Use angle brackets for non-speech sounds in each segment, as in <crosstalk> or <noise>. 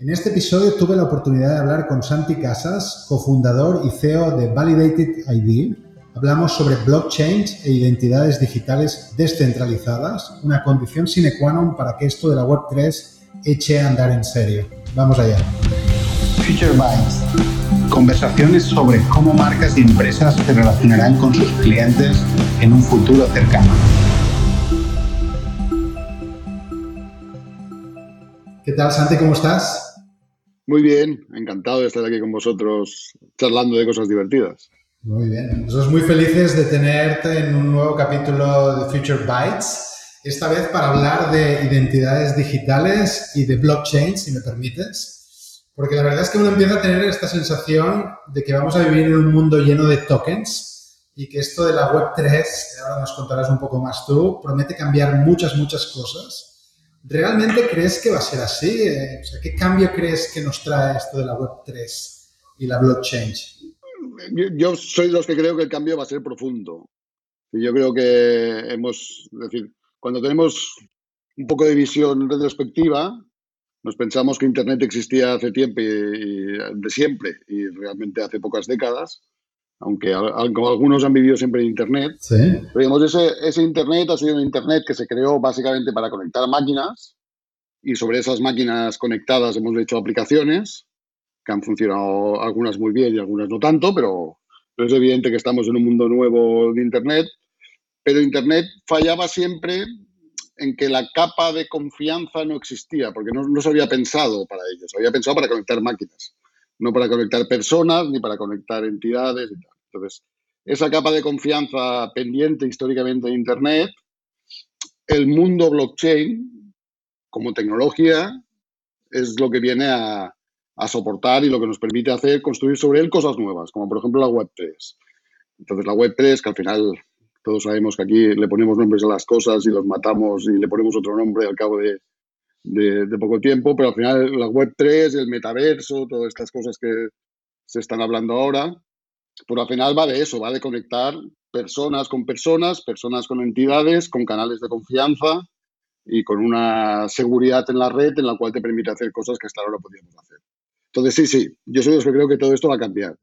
En este episodio tuve la oportunidad de hablar con Santi Casas, cofundador y CEO de Validated ID. Hablamos sobre blockchain e identidades digitales descentralizadas, una condición sine qua non para que esto de la Web3 eche a andar en serio. Vamos allá. Future Bytes. Conversaciones sobre cómo marcas y empresas se relacionarán con sus clientes en un futuro cercano. ¿Qué tal, Santi? ¿Cómo estás? Muy bien, encantado de estar aquí con vosotros charlando de cosas divertidas. Muy bien, nosotros muy felices de tenerte en un nuevo capítulo de Future Bytes, esta vez para hablar de identidades digitales y de blockchain, si me permites, porque la verdad es que uno empieza a tener esta sensación de que vamos a vivir en un mundo lleno de tokens y que esto de la Web3, ahora nos contarás un poco más tú, promete cambiar muchas, muchas cosas ¿Realmente crees que va a ser así? Eh, ¿Qué cambio crees que nos trae esto de la Web3 y la blockchain? Yo, soy de los que creo que el cambio va a ser profundo. Yo creo que hemos, es decir, cuando tenemos un poco de visión retrospectiva, nos pensamos que Internet existía hace tiempo y, de siempre y realmente hace pocas décadas aunque algunos han vivido siempre en Internet. ¿Sí? digamos, ese, ese Internet ha sido un Internet que se creó básicamente para conectar máquinas y sobre esas máquinas conectadas hemos hecho aplicaciones que han funcionado algunas muy bien y algunas no tanto, pero, es evidente que estamos en un mundo nuevo de Internet. Pero Internet fallaba siempre en que la capa de confianza no existía, porque no, no se había pensado para ello, se había pensado para conectar máquinas no para conectar personas ni para conectar entidades. Entonces, esa capa de confianza pendiente históricamente de Internet, el mundo blockchain como tecnología es lo que viene a, soportar y lo que nos permite hacer, construir sobre él cosas nuevas, como por ejemplo la Web3. Entonces la Web3, que al final todos sabemos que aquí le ponemos nombres a las cosas y los matamos y le ponemos otro nombre al cabo de, de, poco tiempo, pero al final la Web3, el metaverso, todas estas cosas que se están hablando ahora, pero al final va de eso, va de conectar personas con personas, personas con entidades, con canales de confianza y con una seguridad en la red en la cual te permite hacer cosas que hasta ahora no podíamos hacer. Entonces, sí, sí, yo soy de los que creo que todo esto va a cambiar.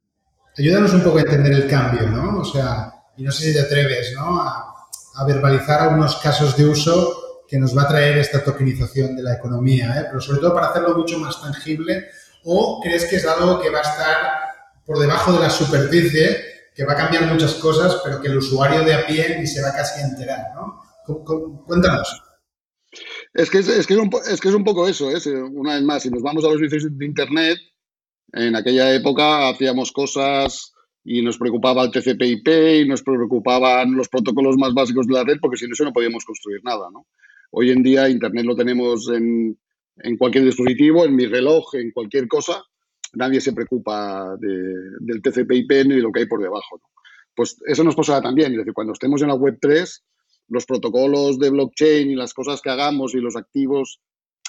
Ayúdanos un poco a entender el cambio, ¿no? O sea, y no sé si te atreves, ¿no? A verbalizar algunos casos de uso que nos va a traer esta tokenización de la economía, ¿eh? pero sobre todo para hacerlo mucho más tangible, o crees que es algo que va a estar por debajo de la superficie, que va a cambiar muchas cosas, pero que el usuario de a pie ni se va casi a enterar, ¿no? Cuéntanos. Es que es, un poco eso, ¿eh? una vez más, si nos vamos a los servicios de Internet, en aquella época hacíamos cosas y nos preocupaba el TCP/IP y nos preocupaban los protocolos más básicos de la red porque sin eso no podíamos construir nada, ¿no? Hoy en día Internet lo tenemos en, cualquier dispositivo, en mi reloj, en cualquier cosa. Nadie se preocupa del TCP/IP ni de lo que hay por debajo. Pues eso nos pasará también. Es decir, cuando estemos en la Web 3, los protocolos de blockchain y las cosas que hagamos y los activos,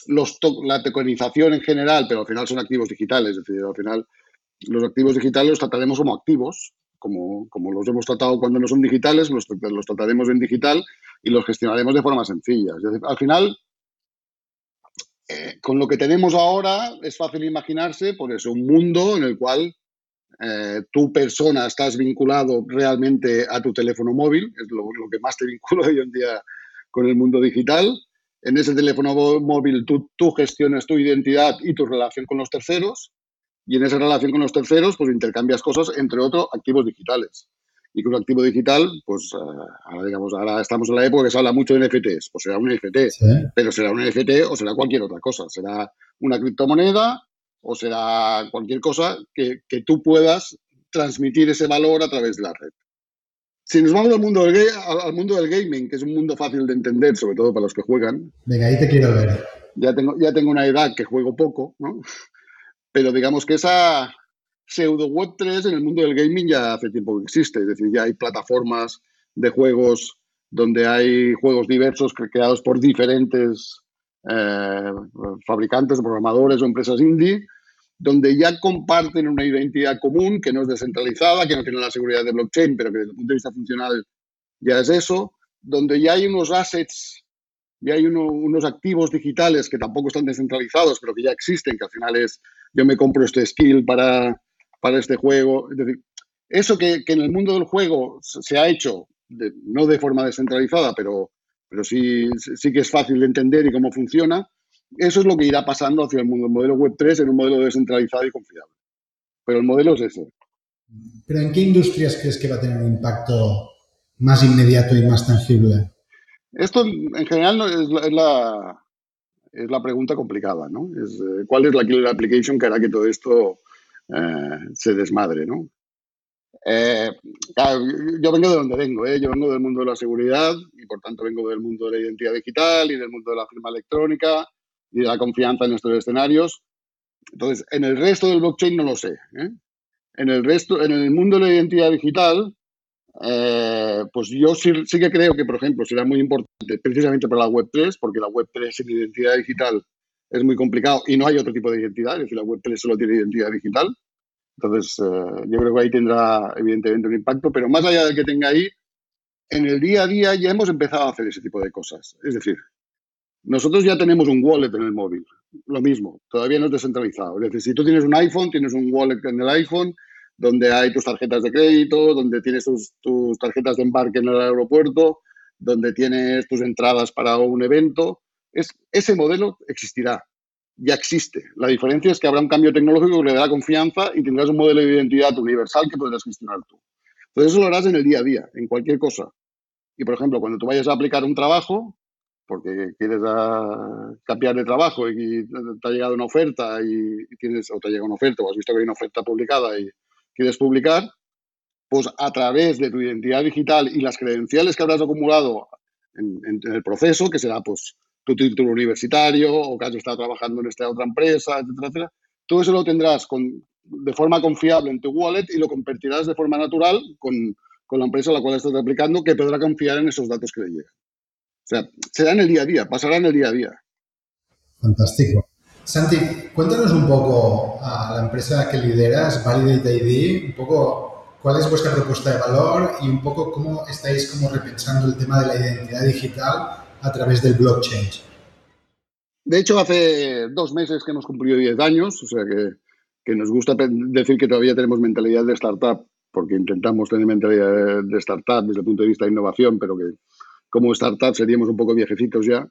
la tokenización en general, pero al final son activos digitales. Es decir, al final los activos digitales los trataremos como activos, como, como los hemos tratado cuando no son digitales, los, los trataremos en digital y los gestionaremos de forma sencilla. al final, eh, con lo que tenemos ahora, es fácil imaginarse, por eso, un mundo en el cual eh, tu persona estás vinculado realmente a tu teléfono móvil, es lo, que más te vincula hoy en día con el mundo digital. En ese teléfono móvil tú, tú gestionas tu identidad y tu relación con los terceros, y en esa relación con los terceros, pues intercambias cosas, entre otros, activos digitales y que un activo digital, pues eh, ahora, digamos, ahora estamos en la época que se habla mucho de NFTs, pues será un NFT, pero será un NFT o será cualquier otra cosa, será una criptomoneda o será cualquier cosa que, que tú puedas transmitir ese valor a través de la red. Si nos vamos al mundo, del, al mundo del gaming, que es un mundo fácil de entender, sobre todo para los que juegan. Venga, ahí te quiero ver. Ya tengo, ya tengo una edad que juego poco, ¿no? Pero digamos que esa, pseudo Web 3 en el mundo del gaming ya hace tiempo que existe. Es decir, ya hay plataformas de juegos donde hay juegos diversos creados por diferentes eh, fabricantes, programadores o empresas indie, donde ya comparten una identidad común que no es descentralizada, que no tiene la seguridad de blockchain, pero que desde el punto de vista funcional ya es eso, donde ya hay unos assets y hay unos activos digitales que tampoco están descentralizados, pero que ya existen, que al final es, yo me compro este skill para, para este juego. Es decir, eso que, en el mundo del juego se ha hecho, no de forma descentralizada, pero, pero sí, sí que es fácil de entender y cómo funciona, eso es lo que irá pasando hacia el mundo. El modelo Web 3 en un modelo descentralizado y confiable. Pero el modelo es ese. ¿Pero en qué industrias crees que va a tener un impacto más inmediato y más tangible? Esto en general es la, es la, pregunta complicada, ¿no? Es, eh, ¿Cuál es la killer application que hará que todo esto eh, se desmadre, ¿no? Eh, yo vengo de donde vengo, yo vengo del mundo de la seguridad y por tanto vengo del mundo de la identidad digital y del mundo de la firma electrónica y de la confianza en estos escenarios. Entonces, en el resto del blockchain no lo sé. En el resto, en el mundo de la identidad digital, eh, pues yo sí, que creo que, por ejemplo, será muy importante precisamente para la Web3, porque la Web3 sin identidad digital es muy complicado y no hay otro tipo de identidad, es decir, la Web3 solo tiene identidad digital. Entonces, eh, yo creo que ahí tendrá evidentemente un impacto, pero más allá de que tenga ahí, en el día a día ya hemos empezado a hacer ese tipo de cosas. Es decir, nosotros ya tenemos un wallet en el móvil, lo mismo, todavía no es descentralizado. Es decir, si tú tienes un iPhone, tienes un wallet en el iPhone donde hay tus tarjetas de crédito, donde tienes tus, tarjetas de embarque en el aeropuerto, donde tienes tus entradas para un evento. Es, ese modelo existirá, ya existe. La diferencia es que habrá un cambio tecnológico que le dará confianza y tendrás un modelo de identidad universal que podrás gestionar tú. Entonces eso lo harás en el día a día, en cualquier cosa. Y por ejemplo, cuando tú vayas a aplicar un trabajo, porque quieres cambiar de trabajo y te ha llegado una oferta y, tienes, o te llega una oferta, o has visto que hay una oferta publicada y quieres publicar, pues a través de tu identidad digital y las credenciales que habrás acumulado en, el proceso, que será pues tu título universitario o que has estado trabajando en esta otra empresa, etcétera, etcétera, todo eso lo tendrás con, de forma confiable en tu wallet y lo convertirás de forma natural con, con la empresa a la cual estás aplicando que podrá confiar en esos datos que le llegan. O sea, será en el día a día, pasará en el día a día. Fantástico. Santi, cuéntanos un poco a la empresa que lideras, Validate ID, un poco cuál es vuestra propuesta de valor y un poco cómo estáis como repensando el tema de la identidad digital a través del blockchain. De hecho, hace dos meses que hemos cumplido 10 años, o sea que, que nos gusta decir que todavía tenemos mentalidad de startup, porque intentamos tener mentalidad de startup desde el punto de vista de innovación, pero que como startup seríamos un poco viejecitos ya.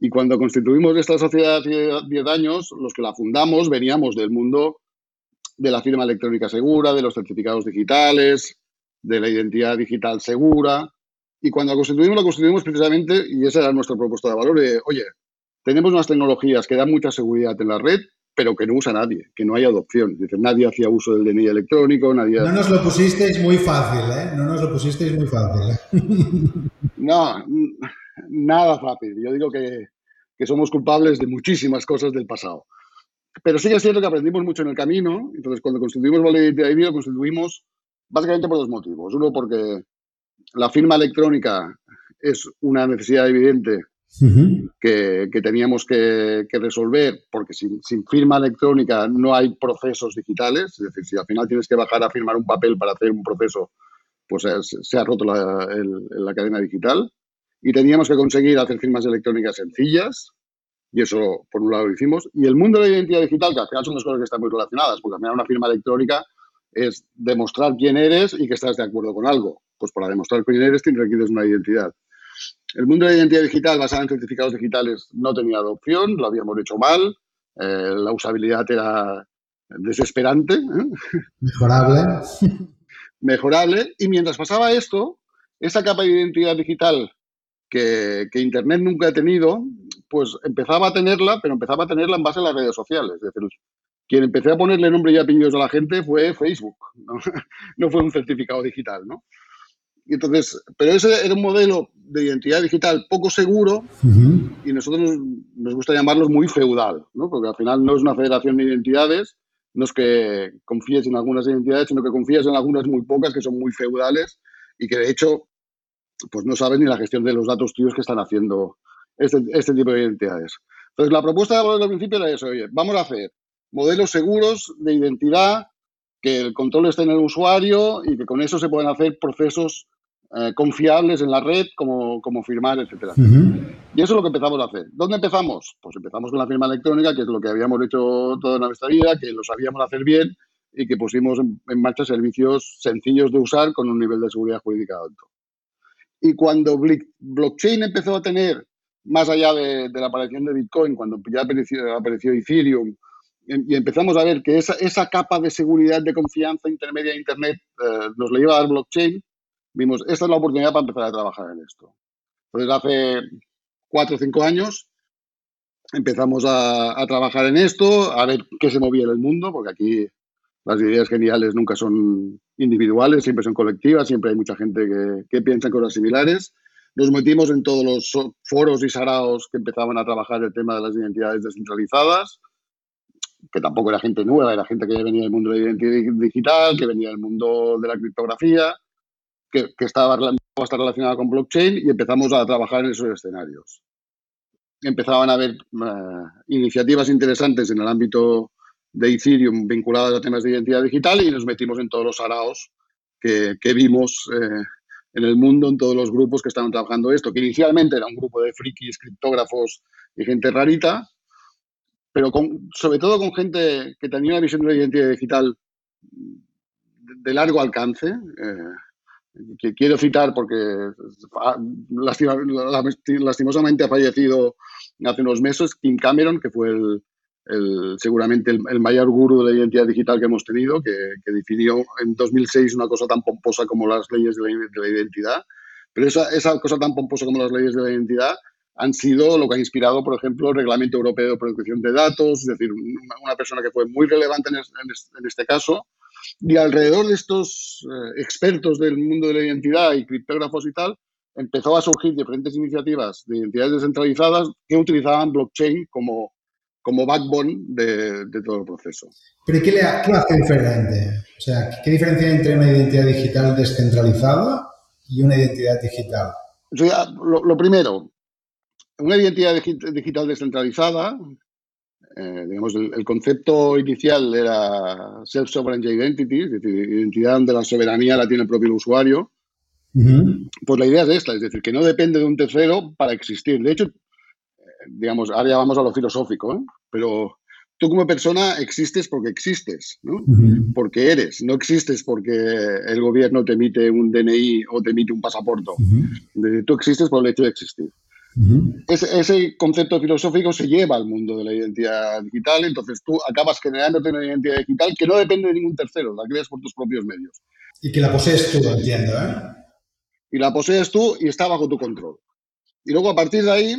Y cuando constituimos esta sociedad hace 10 años, los que la fundamos veníamos del mundo de la firma electrónica segura, de los certificados digitales, de la identidad digital segura. Y cuando la constituimos, la constituimos precisamente, y esa era nuestra propuesta de valor, de, oye, tenemos unas tecnologías que dan mucha seguridad en la red, pero que no usa nadie, que no hay adopción. Dice, nadie hacía uso del DNI electrónico, nadie... No nos lo pusisteis muy fácil, ¿eh? No nos lo pusisteis muy fácil. ¿eh? no, <laughs> nada fácil. Yo digo que, somos culpables de muchísimas cosas del pasado. Pero sí es cierto que aprendimos mucho en el camino. Entonces, cuando constituimos ID, lo constituimos básicamente por dos motivos. Uno, porque la firma electrónica es una necesidad evidente que, teníamos que, resolver, porque sin, firma electrónica no hay procesos digitales. Es decir, si al final tienes que bajar a firmar un papel para hacer un proceso, pues se, ha roto la, la cadena digital y teníamos que conseguir hacer firmas electrónicas sencillas, y eso por un lado lo hicimos. Y el mundo de la identidad digital, que al final son dos cosas que están muy relacionadas, porque al final una firma electrónica es demostrar quién eres y que estás de acuerdo con algo. Pues para demostrar quién eres tienes requieres una identidad. El mundo de la identidad digital basado en certificados digitales no tenía adopción, lo habíamos hecho mal, eh, la usabilidad era desesperante. ¿eh? Mejorable. <laughs> Mejorable. Y mientras pasaba esto, esa capa de identidad digital que, Internet nunca ha tenido, pues empezaba a tenerla, pero empezaba a tenerla en base a las redes sociales. Es decir, quien empecé a ponerle nombre y apellidos a la gente fue Facebook, no, <laughs> fue un certificado digital, ¿no? Y entonces, pero ese era un modelo de identidad digital poco seguro y nosotros nos gusta llamarlos muy feudal, ¿no? Porque al final no es una federación de identidades, no es que confíes en algunas identidades, sino que confías en algunas muy pocas que son muy feudales y que de hecho pues no saben ni la gestión de los datos tuyos que están haciendo este, este tipo de identidades. Entonces, la propuesta de al principio era eso, oye, vamos a hacer modelos seguros de identidad, que el control esté en el usuario y que con eso se puedan hacer procesos eh, confiables en la red como, como firmar, etcétera. Y eso es lo que empezamos a hacer. ¿Dónde empezamos? Pues empezamos con la firma electrónica, que es lo que habíamos hecho toda nuestra vida, que lo sabíamos hacer bien y que pusimos en, marcha servicios sencillos de usar con un nivel de seguridad jurídica alto. Y cuando blockchain empezó a tener, más allá de, la aparición de Bitcoin, cuando ya apareció, apareció Ethereum, em, y empezamos a ver que esa, esa, capa de seguridad, de confianza intermedia de Internet eh, nos la iba a dar blockchain, vimos, esta es la oportunidad para empezar a trabajar en esto. Entonces, hace cuatro o cinco años empezamos a, trabajar en esto, a ver qué se movía en el mundo, porque aquí las ideas geniales nunca son individuales, siempre son colectivas, siempre hay mucha gente que, que piensa en cosas similares. Nos metimos en todos los foros y saraos que empezaban a trabajar el tema de las identidades descentralizadas, que tampoco era gente nueva, era gente que ya venía del mundo de la identidad digital, que venía del mundo de la criptografía, que, estaba, estar relacionada con blockchain y empezamos a trabajar en esos escenarios. Empezaban a haber eh, iniciativas interesantes en el ámbito de Ethereum vinculadas a temas de identidad digital y nos metimos en todos los araos que, vimos eh, en el mundo, en todos los grupos que estaban trabajando esto, que inicialmente era un grupo de frikis, criptógrafos y gente rarita, pero sobre todo con gente que tenía una visión de la identidad digital de, largo alcance. Eh, que quiero citar porque lastimosamente ha fallecido hace unos meses Kim Cameron, que fue el, seguramente el, mayor gurú de la identidad digital que hemos tenido, que, definió en 2006 una cosa tan pomposa como las leyes de la, identidad. Pero esa, esa, cosa tan pomposa como las leyes de la identidad han sido lo que ha inspirado, por ejemplo, el Reglamento Europeo de Protección de Datos, es decir, una persona que fue muy relevante en este caso y alrededor de estos eh, expertos del mundo de la identidad y criptógrafos y tal, empezó a surgir diferentes iniciativas de identidades descentralizadas que utilizaban blockchain como, como backbone de, todo el proceso. ¿Pero qué, le, qué hace diferente? O sea, ¿qué diferencia hay entre una identidad digital descentralizada y una identidad digital? lo, lo primero, una identidad digital descentralizada eh, digamos, el, concepto inicial era Self-Sovereign Identity, es decir, identidad donde la soberanía la tiene el propio usuario. Pues la idea es esta, es decir, que no depende de un tercero para existir. De hecho, digamos, ahora ya vamos a lo filosófico, ¿eh? pero tú como persona existes porque existes, ¿no? Porque eres, no existes porque el gobierno te emite un DNI o te emite un pasaporte. Tú existes por el hecho de existir ese, concepto filosófico se lleva al mundo de la identidad digital, entonces tú acabas generándote una identidad digital que no depende de ningún tercero, la creas por tus propios medios. Y que la posees tú, entiendo, ¿eh? Y la posees tú y está bajo tu control. Y luego a partir de ahí,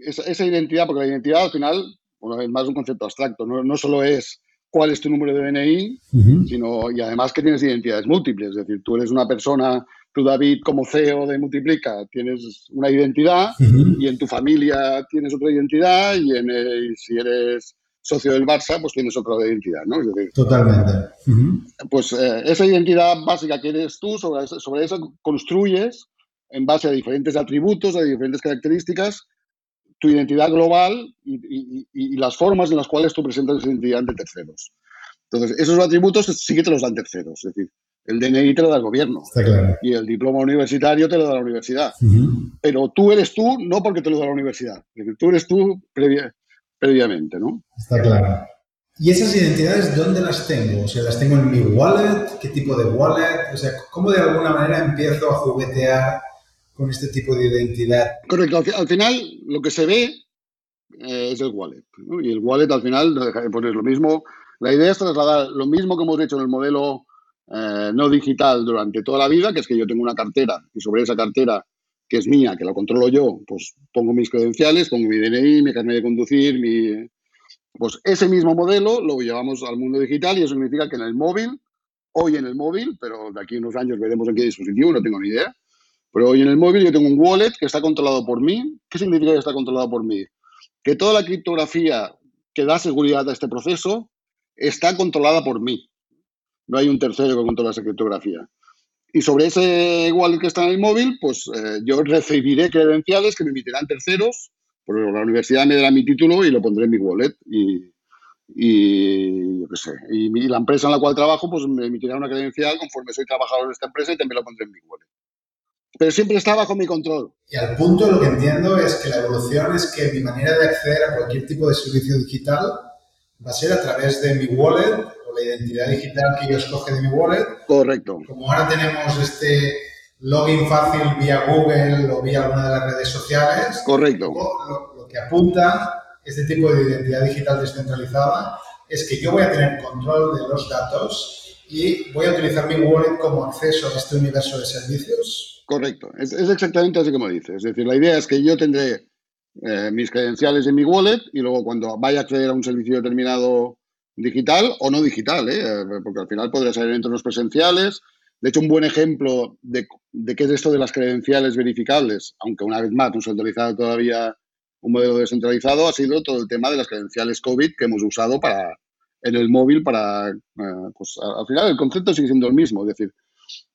esa, identidad, porque la identidad al final, una vez más, es un concepto abstracto, no, no solo es cuál es tu número de DNI, sino y además que tienes identidades múltiples, es decir, tú eres una persona tú, David, como CEO de Multiplica, tienes una identidad y en tu familia tienes otra identidad y en si eres socio del Barça, pues tienes otra identidad, ¿no? Totalmente. Pues eh, esa identidad básica que eres tú, sobre, sobre eso construyes en base a diferentes atributos, a diferentes características, tu identidad global y, y, las formas en las cuales tú presentas esa identidad ante terceros. Entonces, esos atributos sí que te los dan terceros. Es decir, el DNI te lo da el gobierno. Y el diploma universitario te lo da la universidad. Pero tú eres tú no porque te lo da la universidad. tú eres tú previamente, ¿no? Está claro. ¿Y esas identidades dónde las tengo? O sea, ¿las tengo en mi wallet? ¿Qué tipo de wallet? O sea, ¿cómo de alguna manera empiezo a juguetear con este tipo de identidad? Correcto. Al, final, lo que se ve eh, es el wallet. Y el wallet, al final, no de poner lo mismo. La idea es trasladar lo mismo que hemos hecho en el modelo eh, no digital durante toda la vida, que es que yo tengo una cartera y sobre esa cartera que es mía, que la controlo yo, pues pongo mis credenciales, pongo mi DNI, mi carnet de conducir, mi... Pues ese mismo modelo lo llevamos al mundo digital y eso significa que en el móvil, hoy en el móvil, pero de aquí a unos años veremos en qué dispositivo, no tengo ni idea, pero hoy en el móvil yo tengo un wallet que está controlado por mí. ¿Qué significa que está controlado por mí? Que toda la criptografía que da seguridad a este proceso está controlada por mí no hay un tercero que controla esa criptografía. Y sobre ese wallet que está en el móvil, pues eh, yo recibiré credenciales que me emitirán terceros, porque la universidad me dará mi título y lo pondré en mi wallet. Y, y yo qué sé, y, la empresa en la cual trabajo, pues me emitirá una credencial conforme soy trabajador de esta empresa y también lo pondré en mi wallet. Pero siempre está bajo mi control. Y al punto lo que entiendo es que la evolución es que mi manera de acceder a cualquier tipo de servicio digital va a ser a través de mi wallet o la identidad digital que yo escoge de mi wallet. Correcto. Como ahora tenemos este login fácil vía Google o vía alguna de las redes sociales. Correcto. Lo, lo que apunta este tipo de identidad digital descentralizada es que yo voy a tener control de los datos y voy a utilizar mi wallet como acceso a este universo de servicios. Correcto, es, exactamente así como dices. Es decir, la idea es que yo tendré eh, mis credenciales en mi wallet y luego cuando vaya a acceder a un servicio determinado digital o no digital, ¿eh? porque al final podría ser en entornos presenciales. De hecho, un buen ejemplo de, qué es esto de las credenciales verificables, aunque una vez más no se todavía un modelo descentralizado ha sido todo el tema de las credenciales COVID que hemos usado para, en el móvil para, eh, pues al final el concepto sigue siendo el mismo, es decir,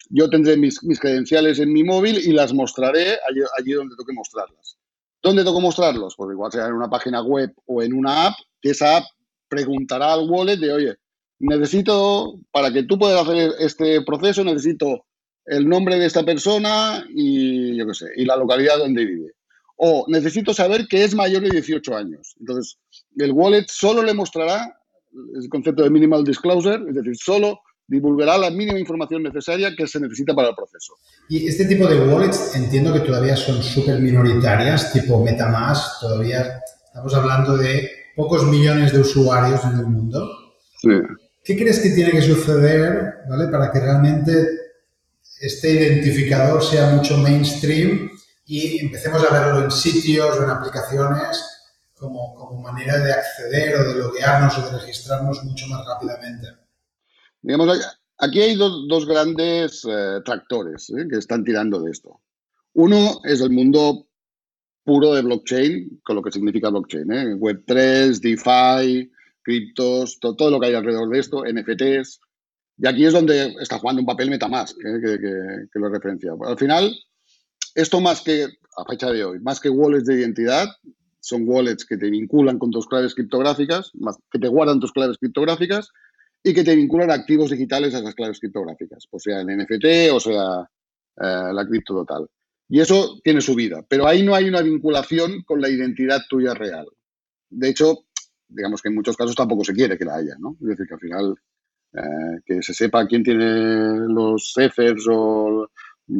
yo tendré mis, credenciales en mi móvil y las mostraré allí, allí, donde toque mostrarlas. ¿Dónde toco mostrarlos? Pues igual sea en una página web o en una app, que esa app preguntará al wallet de, oye, necesito, para que tú puedas hacer este proceso, necesito el nombre de esta persona y, yo qué sé, y la localidad donde vive o necesito saber que es mayor de 18 años. Entonces, el wallet solo le mostrará el concepto de minimal disclosure, es decir, solo divulgará la mínima información necesaria que se necesita para el proceso. Y este tipo de wallets entiendo que todavía son súper minoritarias, tipo Metamask, todavía estamos hablando de pocos millones de usuarios en el mundo. Sí. ¿Qué crees que tiene que suceder ¿vale? para que realmente este identificador sea mucho mainstream y empecemos a verlo en sitios o en aplicaciones como, como manera de acceder o de loguearnos o de registrarnos mucho más rápidamente. Digamos, aquí hay dos, grandes eh, tractores ¿eh? que están tirando de esto. Uno es el mundo puro de blockchain, con lo que significa blockchain, ¿eh? Web3, DeFi, criptos, todo, todo, lo que hay alrededor de esto, NFTs. Y aquí es donde está jugando un papel Metamask, que, que, que, lo referencia. Al final, esto más que, a fecha de hoy, más que wallets de identidad, son wallets que te vinculan con tus claves criptográficas, que te guardan tus claves criptográficas y que te vinculan activos digitales a esas claves criptográficas, o sea el NFT o sea eh, la cripto total. Y eso tiene su vida, pero ahí no hay una vinculación con la identidad tuya real. De hecho, digamos que en muchos casos tampoco se quiere que la haya, ¿no? Es decir, que al final eh, que se sepa quién tiene los ethers o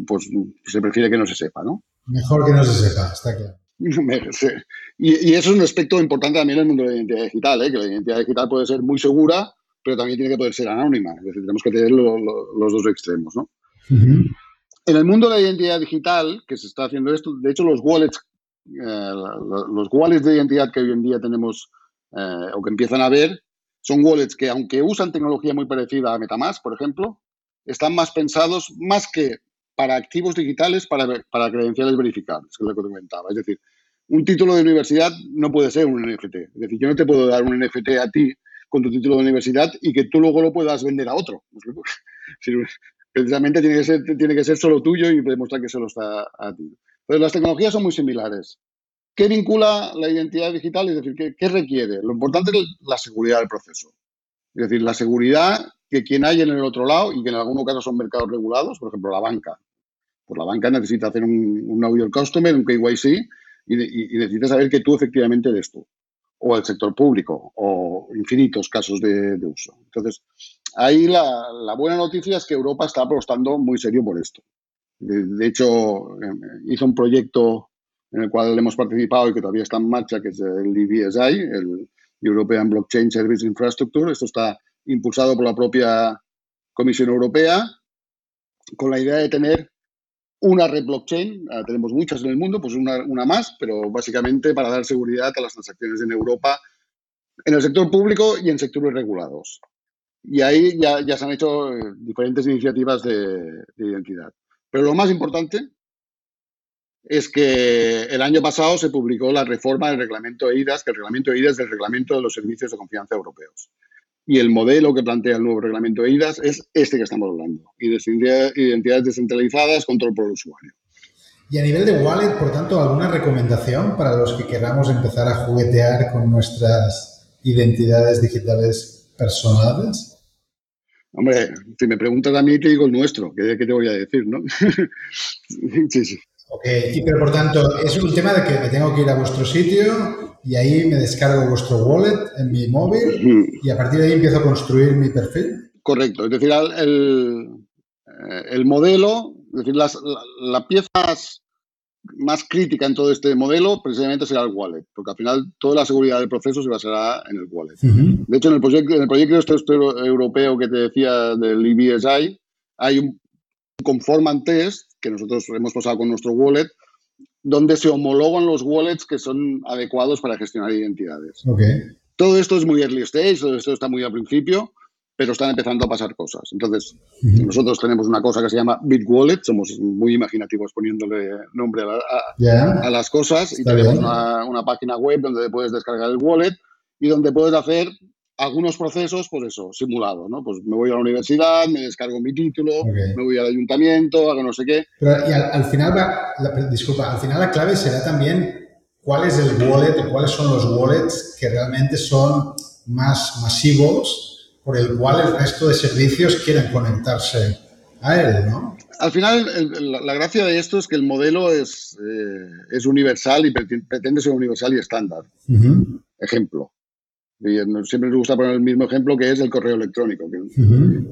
pues se prefiere que no se sepa, ¿no? Mejor que no se sepa, está claro. <laughs> y, y, eso es un aspecto importante también en el mundo de la identidad digital, ¿eh? que la identidad digital puede ser muy segura, pero también tiene que poder ser anónima. Es decir, tenemos que tener lo, lo, los dos extremos, ¿no? Uh -huh. En el mundo de la identidad digital, que se está haciendo esto, de hecho los wallets, eh, los wallets de identidad que hoy en día tenemos eh, o que empiezan a ver, son wallets que aunque usan tecnología muy parecida a Metamask, por ejemplo, están más pensados, más que para activos digitales, para, para credenciales verificables, que es lo que comentaba. Es decir, un título de universidad no puede ser un NFT. Es decir, yo no te puedo dar un NFT a ti con tu título de universidad y que tú luego lo puedas vender a otro. <laughs> Precisamente tiene que ser, tiene que ser solo tuyo y demostrar que solo está a ti. Pero las tecnologías son muy similares. ¿Qué vincula la identidad digital? Es decir, ¿qué, ¿qué, requiere? Lo importante es la seguridad del proceso. Es decir, la seguridad que quien hay en el otro lado y que en algunos casos son mercados regulados, por ejemplo, la banca, pues la banca necesita hacer un, un Your Customer, un KYC, y, y, y, necesita saber que tú efectivamente eres tú. O el sector público, o infinitos casos de, uso. Entonces, ahí la, buena noticia es que Europa está apostando muy serio por esto. De, de, hecho, hizo un proyecto en el cual hemos participado y que todavía está en marcha, que es el EBSI, el European Blockchain Service Infrastructure. Esto está impulsado por la propia Comisión Europea, con la idea de tener una red blockchain, tenemos muchas en el mundo, pues una, una, más, pero básicamente para dar seguridad a las transacciones en Europa, en el sector público y en sectores regulados. Y ahí ya, ya se han hecho eh, diferentes iniciativas de, de, identidad. Pero lo más importante es que el año pasado se publicó la reforma del reglamento EIDAS, que el reglamento EIDAS es el reglamento de los servicios de confianza europeos. Y el modelo que plantea el nuevo reglamento de IDAS es este que estamos hablando. Identidades descentralizadas, control por el usuario. Y a nivel de wallet, por tanto, ¿alguna recomendación para los que queramos empezar a juguetear con nuestras identidades digitales personales? Hombre, si me preguntas a mí, te digo el nuestro, ¿qué, qué te voy a decir, no? <laughs> sí, sí. Ok, y pero por tanto, es un tema de que me tengo que ir a vuestro sitio y ahí me descargo vuestro wallet en mi móvil y a partir de ahí empiezo a construir mi perfil. Correcto, es decir, el, el modelo, es decir, las, la, pieza más, crítica en todo este modelo precisamente será el wallet, porque al final toda la seguridad del proceso se basará en el wallet. De hecho, en el proyecto, en el proyecto este europeo que te decía del EBSI, hay un conformant test que nosotros hemos pasado con nuestro wallet, donde se homologan los wallets que son adecuados para gestionar identidades. Todo esto es muy early stage, todo esto está muy al principio, pero están empezando a pasar cosas. Entonces, nosotros tenemos una cosa que se llama BitWallet, somos muy imaginativos poniéndole nombre a, las cosas y tenemos una, una, página web donde puedes descargar el wallet y donde puedes hacer algunos procesos, pues eso, simulado, ¿no? Pues me voy a la universidad, me descargo mi título, me voy al ayuntamiento, hago no sé qué. Pero y al, final, la, disculpa, al final la clave será también cuál es el wallet o cuáles son los wallets que realmente son más masivos por el cual el resto de servicios quieren conectarse a él, ¿no? Al final, la, gracia de esto es que el modelo es, eh, es universal y pretende ser universal y estándar. Ejemplo, siempre nos gusta poner el mismo ejemplo que es el correo electrónico, que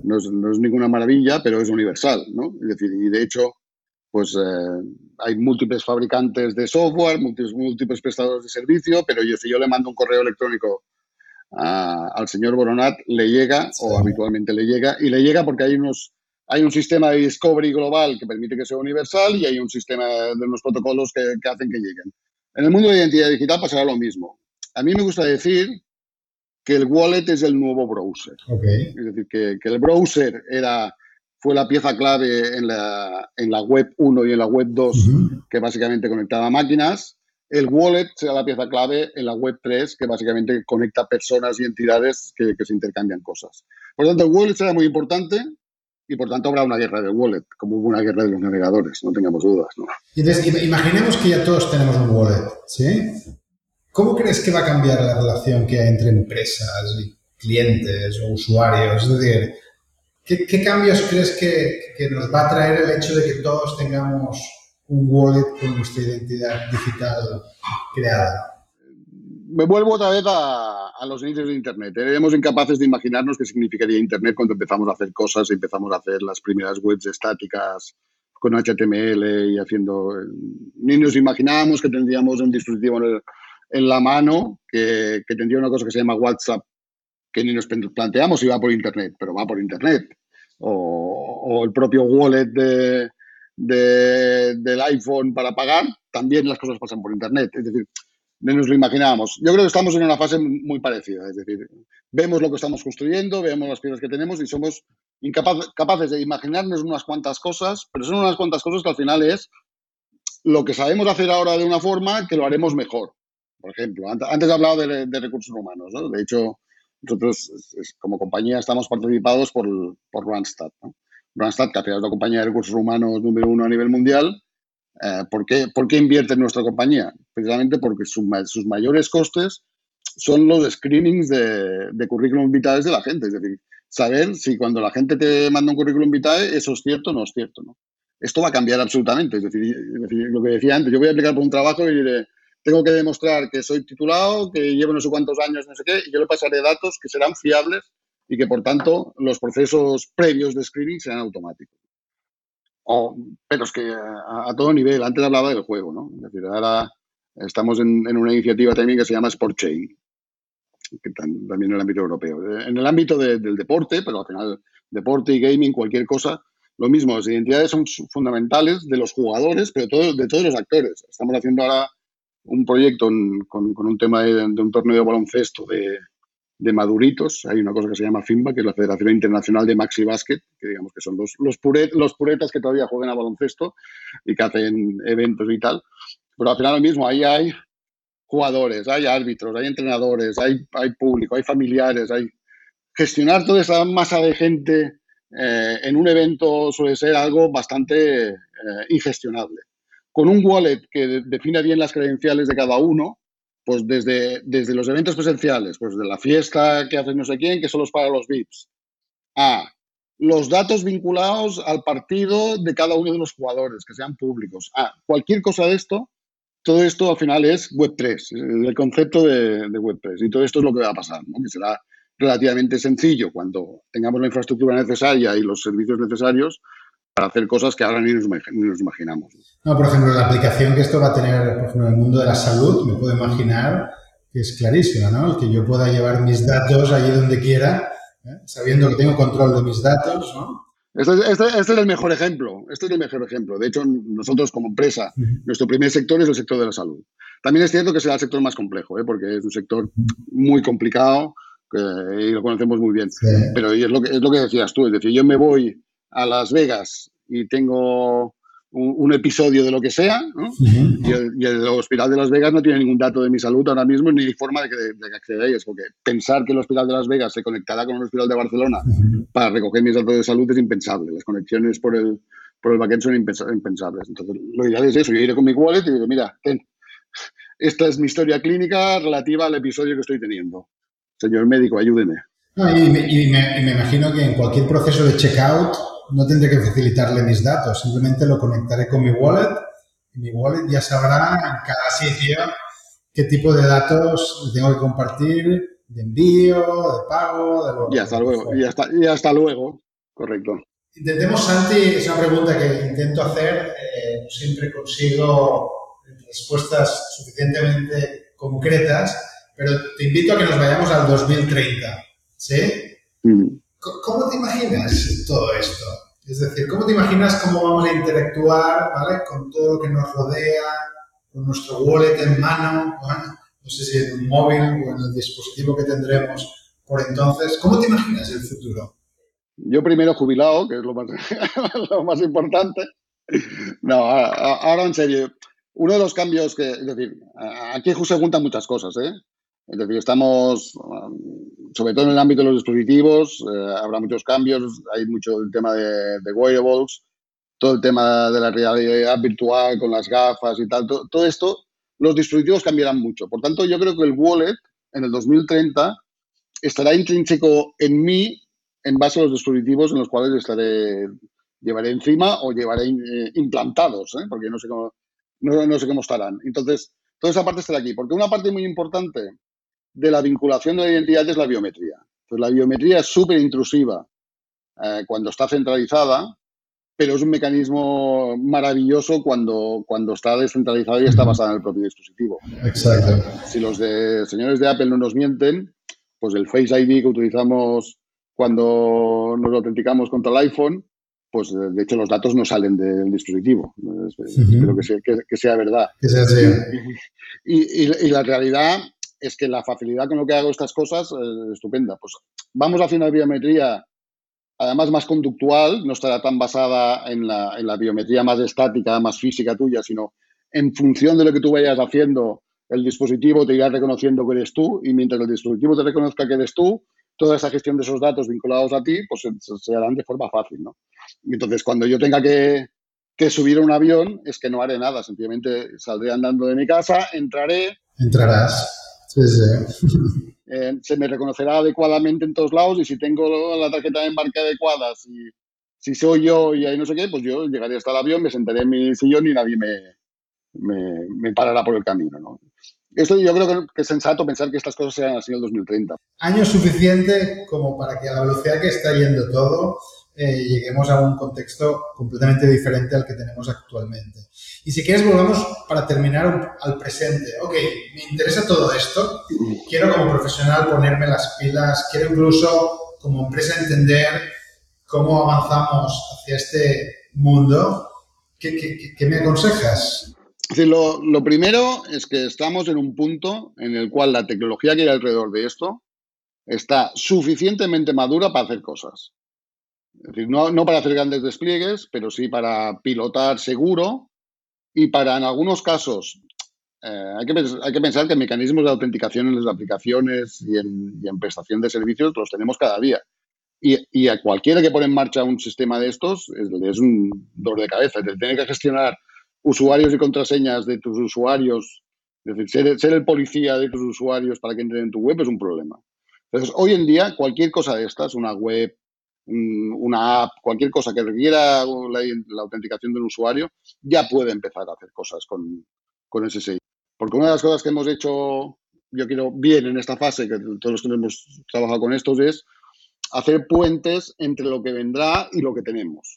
no, es, ninguna maravilla, pero es universal, ¿no? Es decir, y de hecho, pues eh, hay múltiples fabricantes de software, múltiples, múltiples, prestadores de servicio, pero yo, si yo le mando un correo electrónico al señor Boronat, le llega, o habitualmente le llega, y le llega porque hay unos hay un sistema de discovery global que permite que sea universal y hay un sistema de unos protocolos que, que hacen que lleguen. En el mundo de identidad digital pasará lo mismo. A mí me gusta decir que el wallet es el nuevo browser. Es decir, que, el browser era, fue la pieza clave en la, en la web 1 y en la web 2, que básicamente conectaba máquinas. El wallet será la pieza clave en la web 3, que básicamente conecta personas y entidades que, se intercambian cosas. Por lo tanto, el wallet será muy importante y por tanto habrá una guerra de wallet, como hubo una guerra de los navegadores, no tengamos dudas. ¿no? imaginemos que ya todos tenemos un wallet, ¿sí? ¿Cómo crees que va a cambiar la relación que hay entre empresas y clientes o usuarios? Es decir, ¿qué, cambios crees que, nos va a traer el hecho de que todos tengamos un wallet con nuestra identidad digital creada? Me vuelvo otra vez a, los inicios de Internet. Éramos incapaces de imaginarnos qué significaría Internet cuando empezamos a hacer cosas y empezamos a hacer las primeras webs estáticas con HTML y haciendo... Ni nos imaginábamos que tendríamos un dispositivo en la mano que, tendría una cosa que se llama WhatsApp, que ni nos planteamos si va por Internet, pero va por Internet. O, el propio wallet de, del iPhone para pagar, también las cosas pasan por Internet. Es decir, no nos lo imaginábamos. Yo creo que estamos en una fase muy parecida. Es decir, vemos lo que estamos construyendo, vemos las piezas que tenemos y somos incapaces capaces de imaginarnos unas cuantas cosas, pero son unas cuantas cosas que al final es lo que sabemos hacer ahora de una forma que lo haremos mejor por ejemplo. Antes he hablado de, recursos humanos, ¿no? De hecho, nosotros como compañía estamos participados por, por Randstad, ¿no? Randstad, que es la compañía de recursos humanos número uno a nivel mundial. Eh, ¿por, qué, ¿por, qué, invierte en nuestra compañía? Precisamente porque sus mayores costes son los screenings de, de currículum vitae de la gente. Es decir, saber si cuando la gente te manda un currículum vitae, eso es cierto o no es cierto. ¿no? Esto va a cambiar absolutamente. Es decir, es decir, lo que decía antes, yo voy a aplicar por un trabajo y diré, tengo que demostrar que soy titulado, que llevo no sé cuántos años, no sé qué, y yo le pasaré datos que serán fiables y que, por tanto, los procesos previos de screening serán automáticos. pero es que a, todo nivel, antes hablaba del juego, ¿no? Es decir, ahora estamos en, una iniciativa también que se llama Sport Chain, que también en el ámbito europeo. En el ámbito del deporte, pero al final, deporte y gaming, cualquier cosa, lo mismo, las identidades son fundamentales de los jugadores, pero todo, de todos los actores. Estamos haciendo ahora un proyecto con, un tema de, un torneo de baloncesto de, maduritos. Hay una cosa que se llama FIMBA, que es la Federación Internacional de Maxi Basket, que digamos que son los, los, los puretas que todavía juegan a baloncesto y que hacen eventos y tal. Pero al final lo mismo, ahí hay jugadores, hay árbitros, hay entrenadores, hay, hay público, hay familiares, hay... Gestionar toda esa masa de gente eh, en un evento suele ser algo bastante eh, ingestionable con un wallet que define bien las credenciales de cada uno, pues desde, desde los eventos presenciales, pues de la fiesta que hace no sé quién, que solo es para los VIPs, a los datos vinculados al partido de cada uno de los jugadores, que sean públicos. Ah, cualquier cosa de esto, todo esto al final es Web3, el concepto de, Web3. Y todo esto es lo que va a pasar, ¿no? que será relativamente sencillo cuando tengamos la infraestructura necesaria y los servicios necesarios para hacer cosas que ahora ni nos, imaginamos. No, por ejemplo, la aplicación que esto va a tener, por ejemplo, en el mundo de la salud, me puedo imaginar que es clarísima, ¿no? El que yo pueda llevar mis datos allí donde quiera, ¿eh? sabiendo que tengo control de mis datos, ¿no? Este, este, este, es el mejor ejemplo. Este es el mejor ejemplo. De hecho, nosotros como empresa, nuestro primer sector es el sector de la salud. También es cierto que será el sector más complejo, ¿eh? porque es un sector muy complicado y lo conocemos muy bien. Pero es lo, que, es lo que decías tú, es decir, yo me voy a Las Vegas y tengo un, episodio de lo que sea, ¿no? y, el, Hospital de Las Vegas no tiene ningún dato de mi salud ahora mismo ni forma de que, de que acceda porque pensar que el Hospital de Las Vegas se conectará con el Hospital de Barcelona para recoger mis datos de salud es impensable. Las conexiones por el, por el backend son impensables. Entonces, lo ideal es eso, yo iré con mi wallet y digo, mira, esta es mi historia clínica relativa al episodio que estoy teniendo. Señor médico, ayúdeme. y, me, y me imagino que en cualquier proceso de checkout no tendré que facilitarle mis datos, simplemente lo conectaré con mi wallet y mi wallet ya sabrá en cada sitio qué tipo de datos tengo que compartir, de envío, de pago, de lo Y hasta luego, y hasta, y hasta luego, correcto. Intentemos, Santi, es una pregunta que intento hacer, eh, siempre consigo respuestas suficientemente concretas, pero te invito a que nos vayamos al 2030, ¿sí? Mm. ¿Cómo te imaginas todo esto? Es decir, ¿cómo te imaginas cómo vamos a interactuar con todo lo que nos rodea, con nuestro wallet en mano, no sé si en un móvil o en el dispositivo que tendremos por entonces? ¿Cómo te imaginas el futuro? Yo primero jubilado, que es lo más, <laughs> lo más importante. No, ahora en serio, uno de los cambios que, es decir, aquí se juntan muchas cosas, ¿eh? Es decir, estamos, sobre todo en el ámbito de los dispositivos, eh, habrá muchos cambios, hay mucho el tema de, wearables, todo el tema de la realidad virtual con las gafas y tal, todo, esto, los dispositivos cambiarán mucho. Por tanto, yo creo que el wallet en el 2030 estará intrínseco en mí en base a los dispositivos en los cuales estaré, llevaré encima o llevaré eh, implantados, ¿eh? porque no sé, cómo, no, no sé cómo estarán. Entonces, toda esa parte estará aquí, porque una parte muy importante de la vinculación de la identidad es la biometría. Pues la biometría es súper intrusiva eh, cuando está centralizada, pero es un mecanismo maravilloso cuando, cuando está descentralizado y está basada en el propio dispositivo. Exacto. Si los de, señores de Apple no nos mienten, pues el Face ID que utilizamos cuando nos autenticamos contra el iPhone, pues de hecho los datos no salen del dispositivo. Espero que sea, que, sea verdad. y, y, la realidad es que la facilidad con lo que hago estas cosas es estupenda. Pues vamos hacia una biometría, además más conductual, no estará tan basada en la, biometría más estática, más física tuya, sino en función de lo que tú vayas haciendo, el dispositivo te irá reconociendo que eres tú y mientras el dispositivo te reconozca que eres tú, toda esa gestión de esos datos vinculados a ti, pues se, harán de forma fácil, ¿no? Entonces, cuando yo tenga que, que subir a un avión, es que no haré nada, simplemente saldré andando de mi casa, entraré. Entrarás eh, se me reconocerá adecuadamente en todos lados y si tengo la tarjeta de embarque adecuada, si, si soy yo y ahí no sé qué, pues yo llegaré hasta el avión, me sentaré en mi sillón y nadie me, me, me parará por el camino. ¿no? Esto yo creo que es sensato pensar que estas cosas sean así en el 2030. Año suficiente como para que a la velocidad que está yendo todo eh, lleguemos a un contexto completamente diferente al que tenemos actualmente. Y si quieres, volvemos para terminar al presente. Ok, me interesa todo esto, quiero como profesional ponerme las pilas, quiero incluso como empresa entender cómo avanzamos hacia este mundo. ¿Qué, me aconsejas? lo, primero es que estamos en un punto en el cual la tecnología que hay alrededor de esto está suficientemente madura para hacer cosas. No, no para hacer grandes despliegues, pero sí para pilotar seguro y para, en algunos casos, eh, hay, que, hay, que, pensar que mecanismos de autenticación en las aplicaciones y en, y en prestación de servicios los tenemos cada día. Y, y, a cualquiera que pone en marcha un sistema de estos es, es un dolor de cabeza. Es tener que gestionar usuarios y contraseñas de tus usuarios, es decir, ser, ser, el policía de tus usuarios para que entren en tu web es un problema. Entonces, hoy en día, cualquier cosa de estas, una web, una app, cualquier cosa que requiera la, autenticación del usuario, ya puede empezar a hacer cosas con, con SSI. Porque una de las cosas que hemos hecho, yo quiero bien en esta fase, que todos los que hemos trabajado con estos, es hacer puentes entre lo que vendrá y lo que tenemos.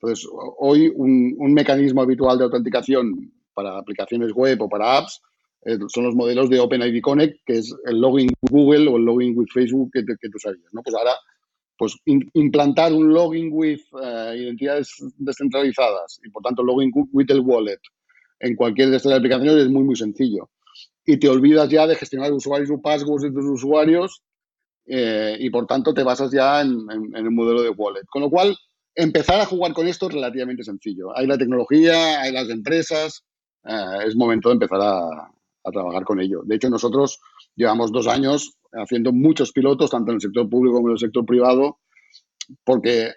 Entonces, hoy un, mecanismo habitual de autenticación para aplicaciones web o para apps eh, son los modelos de OpenID Connect, que es el login Google o el login with Facebook que, que tú sabías. ¿no? Pues ahora pues implantar un login with eh, identidades descentralizadas y por tanto login with el wallet en cualquier de estas aplicaciones es muy muy sencillo. Y te olvidas ya de gestionar usuarios y passwords de tus usuarios eh, y por tanto te basas ya en, el modelo de wallet. Con lo cual empezar a jugar con esto es relativamente sencillo. Hay la tecnología hay las empresas eh, es momento de empezar a, a trabajar con ello. De hecho nosotros llevamos dos años haciendo muchos pilotos, tanto en el sector público como en el sector privado, porque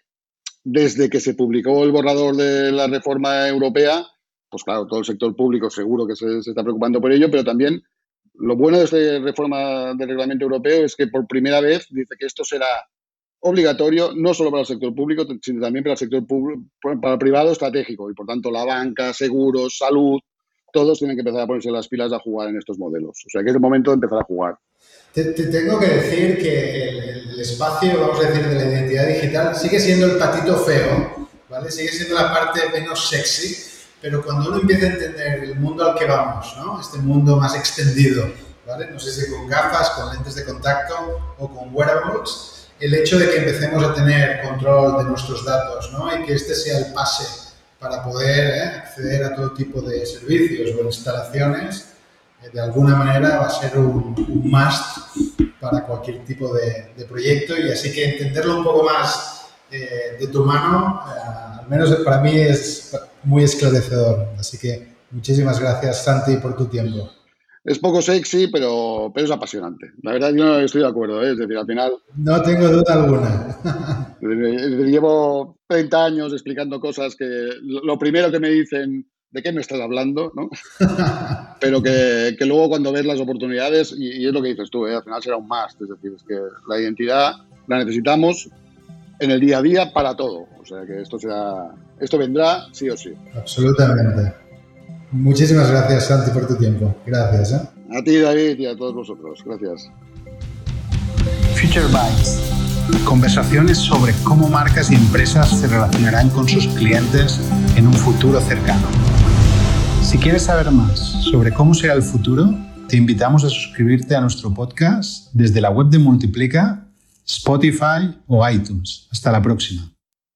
desde que se publicó el borrador de la reforma europea, pues claro, todo el sector público seguro que se, está preocupando por ello, pero también lo bueno de esta reforma del reglamento europeo es que por primera vez dice que esto será obligatorio no solo para el sector público, sino también para el sector para el privado estratégico y por tanto la banca, seguros, salud, todos tienen que empezar a ponerse las pilas a jugar en estos modelos. O sea que es el momento de empezar a jugar. Te, tengo que decir que el, espacio, vamos a decir, de la identidad digital sigue siendo el patito feo, ¿vale? Sigue siendo la parte menos sexy, pero cuando uno empieza a entender el mundo al que vamos, ¿no? Este mundo más extendido, ¿vale? No sé si con gafas, con lentes de contacto o con wearables, el hecho de que empecemos a tener control de nuestros datos, ¿no? Y que este sea el pase para poder ¿eh? acceder a todo tipo de servicios o instalaciones, de alguna manera va a ser un, must para cualquier tipo de, proyecto y así que entenderlo un poco más eh, de tu mano, al menos para mí es muy esclarecedor. Así que muchísimas gracias Santi por tu tiempo es poco sexy, pero, pero es apasionante. La verdad, yo no estoy de acuerdo. ¿eh? Es decir, al final. No tengo duda alguna. <laughs> Llevo 30 años explicando cosas que lo primero que me dicen, ¿de qué me estás hablando? ¿no? <laughs> pero que, que, luego cuando ves las oportunidades, y, es lo que dices tú, ¿eh? al final será un más. Es decir, es que la identidad la necesitamos en el día a día para todo. O sea, que esto, será, esto vendrá sí o sí. Absolutamente. Muchísimas gracias, Santi, por tu tiempo. Gracias. ¿eh? A ti, David, y a todos vosotros. Gracias. Future Bytes. Conversaciones sobre cómo marcas y empresas se relacionarán con sus clientes en un futuro cercano. Si quieres saber más sobre cómo será el futuro, te invitamos a suscribirte a nuestro podcast desde la web de Multiplica, Spotify o iTunes. Hasta la próxima.